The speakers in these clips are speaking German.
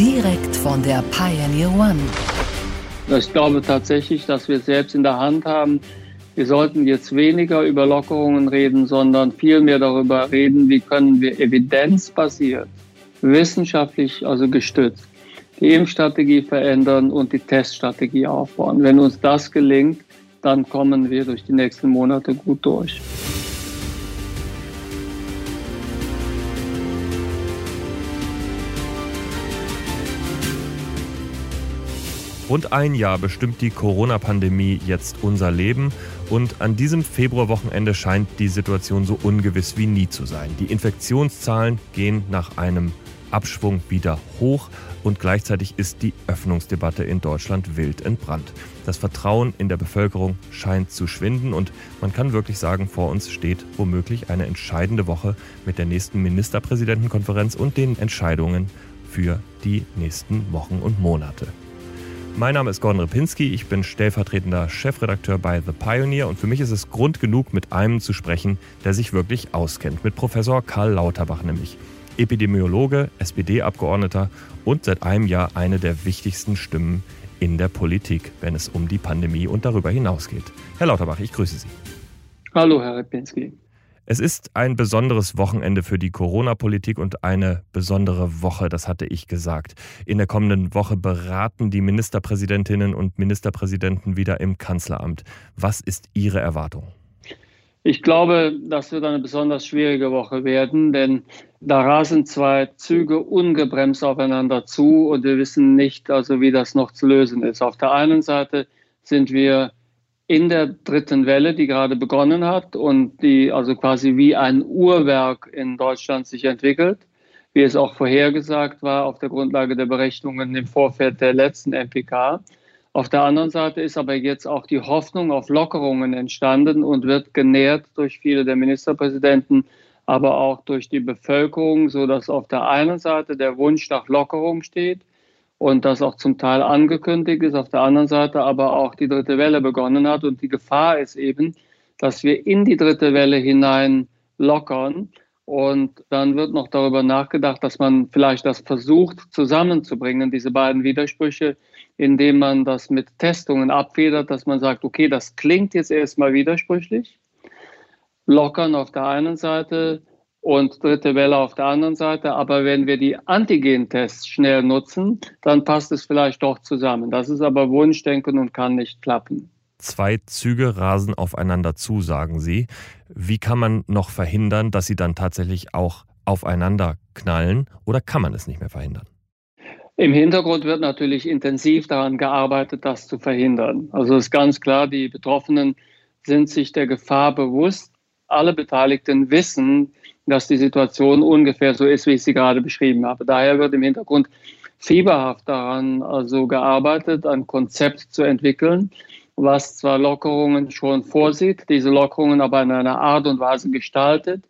direkt von der Pioneer One. Ich glaube tatsächlich, dass wir es selbst in der Hand haben. Wir sollten jetzt weniger über Lockerungen reden, sondern vielmehr darüber reden, wie können wir evidenzbasiert, wissenschaftlich also gestützt, die Impfstrategie verändern und die Teststrategie aufbauen. Wenn uns das gelingt, dann kommen wir durch die nächsten Monate gut durch. Rund ein Jahr bestimmt die Corona-Pandemie jetzt unser Leben und an diesem Februarwochenende scheint die Situation so ungewiss wie nie zu sein. Die Infektionszahlen gehen nach einem Abschwung wieder hoch und gleichzeitig ist die Öffnungsdebatte in Deutschland wild entbrannt. Das Vertrauen in der Bevölkerung scheint zu schwinden und man kann wirklich sagen, vor uns steht womöglich eine entscheidende Woche mit der nächsten Ministerpräsidentenkonferenz und den Entscheidungen für die nächsten Wochen und Monate. Mein Name ist Gordon Ripinski, ich bin stellvertretender Chefredakteur bei The Pioneer und für mich ist es Grund genug, mit einem zu sprechen, der sich wirklich auskennt, mit Professor Karl Lauterbach nämlich. Epidemiologe, SPD-Abgeordneter und seit einem Jahr eine der wichtigsten Stimmen in der Politik, wenn es um die Pandemie und darüber hinaus geht. Herr Lauterbach, ich grüße Sie. Hallo, Herr Ripinski. Es ist ein besonderes Wochenende für die Corona-Politik und eine besondere Woche, das hatte ich gesagt. In der kommenden Woche beraten die Ministerpräsidentinnen und Ministerpräsidenten wieder im Kanzleramt. Was ist Ihre Erwartung? Ich glaube, das wird eine besonders schwierige Woche werden, denn da rasen zwei Züge ungebremst aufeinander zu und wir wissen nicht, also wie das noch zu lösen ist. Auf der einen Seite sind wir in der dritten Welle, die gerade begonnen hat und die also quasi wie ein Uhrwerk in Deutschland sich entwickelt, wie es auch vorhergesagt war auf der Grundlage der Berechnungen im Vorfeld der letzten MPK. Auf der anderen Seite ist aber jetzt auch die Hoffnung auf Lockerungen entstanden und wird genährt durch viele der Ministerpräsidenten, aber auch durch die Bevölkerung, so dass auf der einen Seite der Wunsch nach Lockerung steht und das auch zum Teil angekündigt ist, auf der anderen Seite aber auch die dritte Welle begonnen hat. Und die Gefahr ist eben, dass wir in die dritte Welle hinein lockern. Und dann wird noch darüber nachgedacht, dass man vielleicht das versucht zusammenzubringen, diese beiden Widersprüche, indem man das mit Testungen abfedert, dass man sagt, okay, das klingt jetzt erstmal widersprüchlich. Lockern auf der einen Seite, und dritte Welle auf der anderen Seite. Aber wenn wir die Antigen-Tests schnell nutzen, dann passt es vielleicht doch zusammen. Das ist aber Wunschdenken und kann nicht klappen. Zwei Züge rasen aufeinander zu, sagen Sie. Wie kann man noch verhindern, dass sie dann tatsächlich auch aufeinander knallen oder kann man es nicht mehr verhindern? Im Hintergrund wird natürlich intensiv daran gearbeitet, das zu verhindern. Also ist ganz klar, die Betroffenen sind sich der Gefahr bewusst. Alle Beteiligten wissen, dass die Situation ungefähr so ist, wie ich sie gerade beschrieben habe. Daher wird im Hintergrund fieberhaft daran also gearbeitet, ein Konzept zu entwickeln, was zwar Lockerungen schon vorsieht, diese Lockerungen aber in einer Art und Weise gestaltet,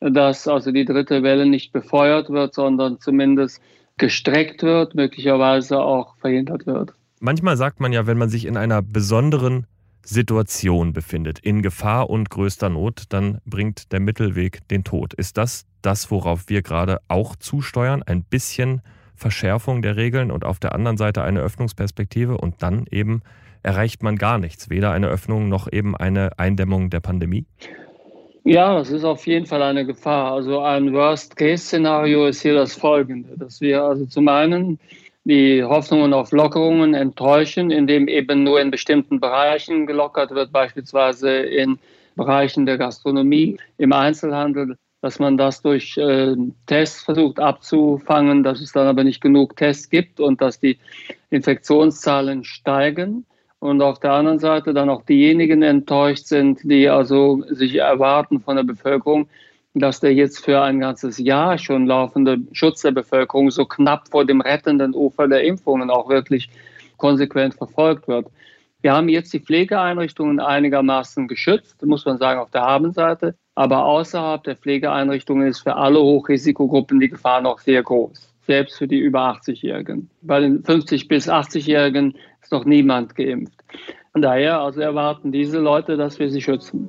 dass also die dritte Welle nicht befeuert wird, sondern zumindest gestreckt wird, möglicherweise auch verhindert wird. Manchmal sagt man ja, wenn man sich in einer besonderen Situation befindet, in Gefahr und größter Not, dann bringt der Mittelweg den Tod. Ist das das, worauf wir gerade auch zusteuern? Ein bisschen Verschärfung der Regeln und auf der anderen Seite eine Öffnungsperspektive und dann eben erreicht man gar nichts, weder eine Öffnung noch eben eine Eindämmung der Pandemie? Ja, das ist auf jeden Fall eine Gefahr. Also ein Worst-Case-Szenario ist hier das folgende, dass wir also zum einen die Hoffnungen auf Lockerungen enttäuschen, indem eben nur in bestimmten Bereichen gelockert wird, beispielsweise in Bereichen der Gastronomie, im Einzelhandel, dass man das durch äh, Tests versucht abzufangen, dass es dann aber nicht genug Tests gibt und dass die Infektionszahlen steigen. Und auf der anderen Seite dann auch diejenigen enttäuscht sind, die also sich erwarten von der Bevölkerung, dass der jetzt für ein ganzes Jahr schon laufende Schutz der Bevölkerung so knapp vor dem rettenden Ufer der Impfungen auch wirklich konsequent verfolgt wird. Wir haben jetzt die Pflegeeinrichtungen einigermaßen geschützt, muss man sagen, auf der Habenseite. Aber außerhalb der Pflegeeinrichtungen ist für alle Hochrisikogruppen die Gefahr noch sehr groß, selbst für die über 80-Jährigen. Bei den 50- bis 80-Jährigen ist noch niemand geimpft. Von daher also erwarten diese Leute, dass wir sie schützen.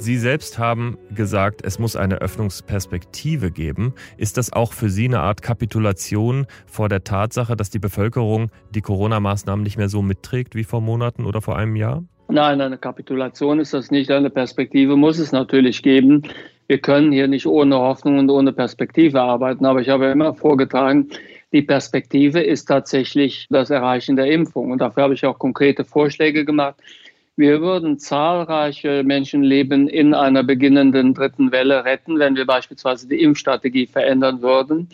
Sie selbst haben gesagt, es muss eine Öffnungsperspektive geben. Ist das auch für Sie eine Art Kapitulation vor der Tatsache, dass die Bevölkerung die Corona-Maßnahmen nicht mehr so mitträgt wie vor Monaten oder vor einem Jahr? Nein, eine Kapitulation ist das nicht. Eine Perspektive muss es natürlich geben. Wir können hier nicht ohne Hoffnung und ohne Perspektive arbeiten. Aber ich habe immer vorgetragen, die Perspektive ist tatsächlich das Erreichen der Impfung. Und dafür habe ich auch konkrete Vorschläge gemacht. Wir würden zahlreiche Menschenleben in einer beginnenden dritten Welle retten, wenn wir beispielsweise die Impfstrategie verändern würden.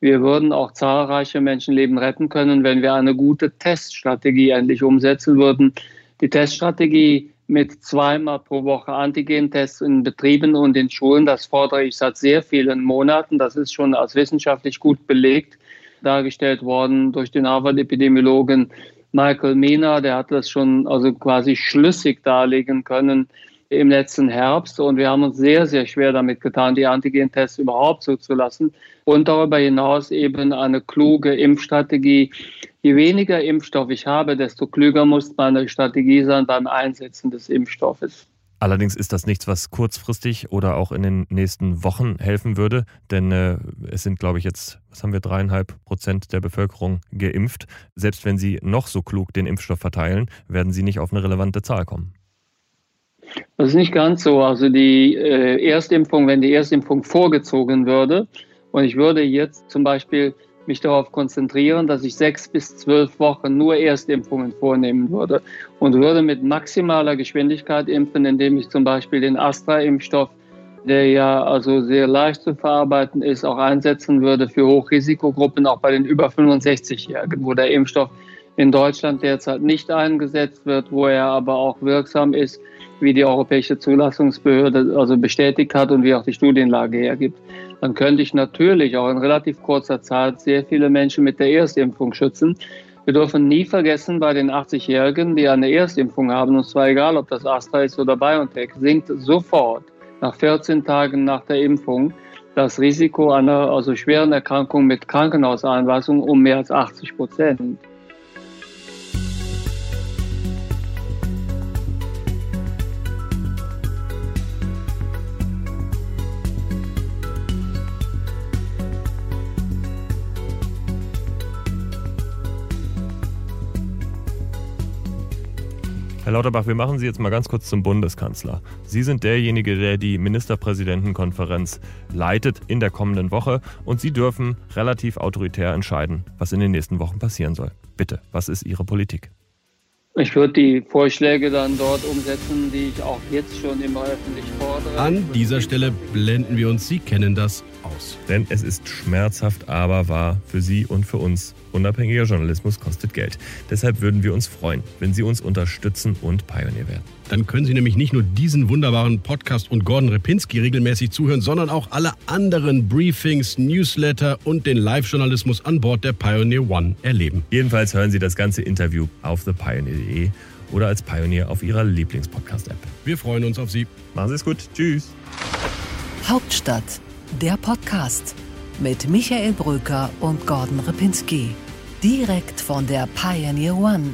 Wir würden auch zahlreiche Menschenleben retten können, wenn wir eine gute Teststrategie endlich umsetzen würden. Die Teststrategie mit zweimal pro Woche Antigentests in Betrieben und in Schulen, das fordere ich seit sehr vielen Monaten. Das ist schon als wissenschaftlich gut belegt dargestellt worden durch den Harvard-Epidemiologen Michael Mina, der hat das schon also quasi schlüssig darlegen können im letzten Herbst. Und wir haben uns sehr, sehr schwer damit getan, die Antigentests überhaupt zuzulassen. Und darüber hinaus eben eine kluge Impfstrategie. Je weniger Impfstoff ich habe, desto klüger muss meine Strategie sein beim Einsetzen des Impfstoffes. Allerdings ist das nichts, was kurzfristig oder auch in den nächsten Wochen helfen würde, denn äh, es sind, glaube ich, jetzt, was haben wir, dreieinhalb Prozent der Bevölkerung geimpft. Selbst wenn Sie noch so klug den Impfstoff verteilen, werden Sie nicht auf eine relevante Zahl kommen. Das ist nicht ganz so. Also die äh, Erstimpfung, wenn die Erstimpfung vorgezogen würde und ich würde jetzt zum Beispiel mich darauf konzentrieren, dass ich sechs bis zwölf Wochen nur Erstimpfungen vornehmen würde und würde mit maximaler Geschwindigkeit impfen, indem ich zum Beispiel den Astra-Impfstoff, der ja also sehr leicht zu verarbeiten ist, auch einsetzen würde für Hochrisikogruppen, auch bei den über 65-Jährigen, wo der Impfstoff in Deutschland derzeit nicht eingesetzt wird, wo er aber auch wirksam ist, wie die Europäische Zulassungsbehörde also bestätigt hat und wie auch die Studienlage hergibt dann könnte ich natürlich auch in relativ kurzer Zeit sehr viele Menschen mit der Erstimpfung schützen. Wir dürfen nie vergessen, bei den 80-Jährigen, die eine Erstimpfung haben, und zwar egal, ob das Astra ist oder BioNTech, sinkt sofort nach 14 Tagen nach der Impfung das Risiko einer also schweren Erkrankung mit Krankenhauseinweisung um mehr als 80 Prozent. Herr Lauterbach, wir machen Sie jetzt mal ganz kurz zum Bundeskanzler. Sie sind derjenige, der die Ministerpräsidentenkonferenz leitet in der kommenden Woche und Sie dürfen relativ autoritär entscheiden, was in den nächsten Wochen passieren soll. Bitte, was ist Ihre Politik? Ich würde die Vorschläge dann dort umsetzen, die ich auch jetzt schon immer öffentlich fordere. An dieser Stelle blenden wir uns, Sie kennen das, aus. Denn es ist schmerzhaft, aber wahr für Sie und für uns Unabhängiger Journalismus kostet Geld. Deshalb würden wir uns freuen, wenn Sie uns unterstützen und Pionier werden. Dann können Sie nämlich nicht nur diesen wunderbaren Podcast und Gordon Repinski regelmäßig zuhören, sondern auch alle anderen Briefings, Newsletter und den Live-Journalismus an Bord der Pioneer One erleben. Jedenfalls hören Sie das ganze Interview auf thepioneer.de oder als Pionier auf Ihrer Lieblingspodcast-App. Wir freuen uns auf Sie. Machen Sie es gut. Tschüss. Hauptstadt, der Podcast mit Michael Bröker und Gordon Repinski. Direkt von der Pioneer One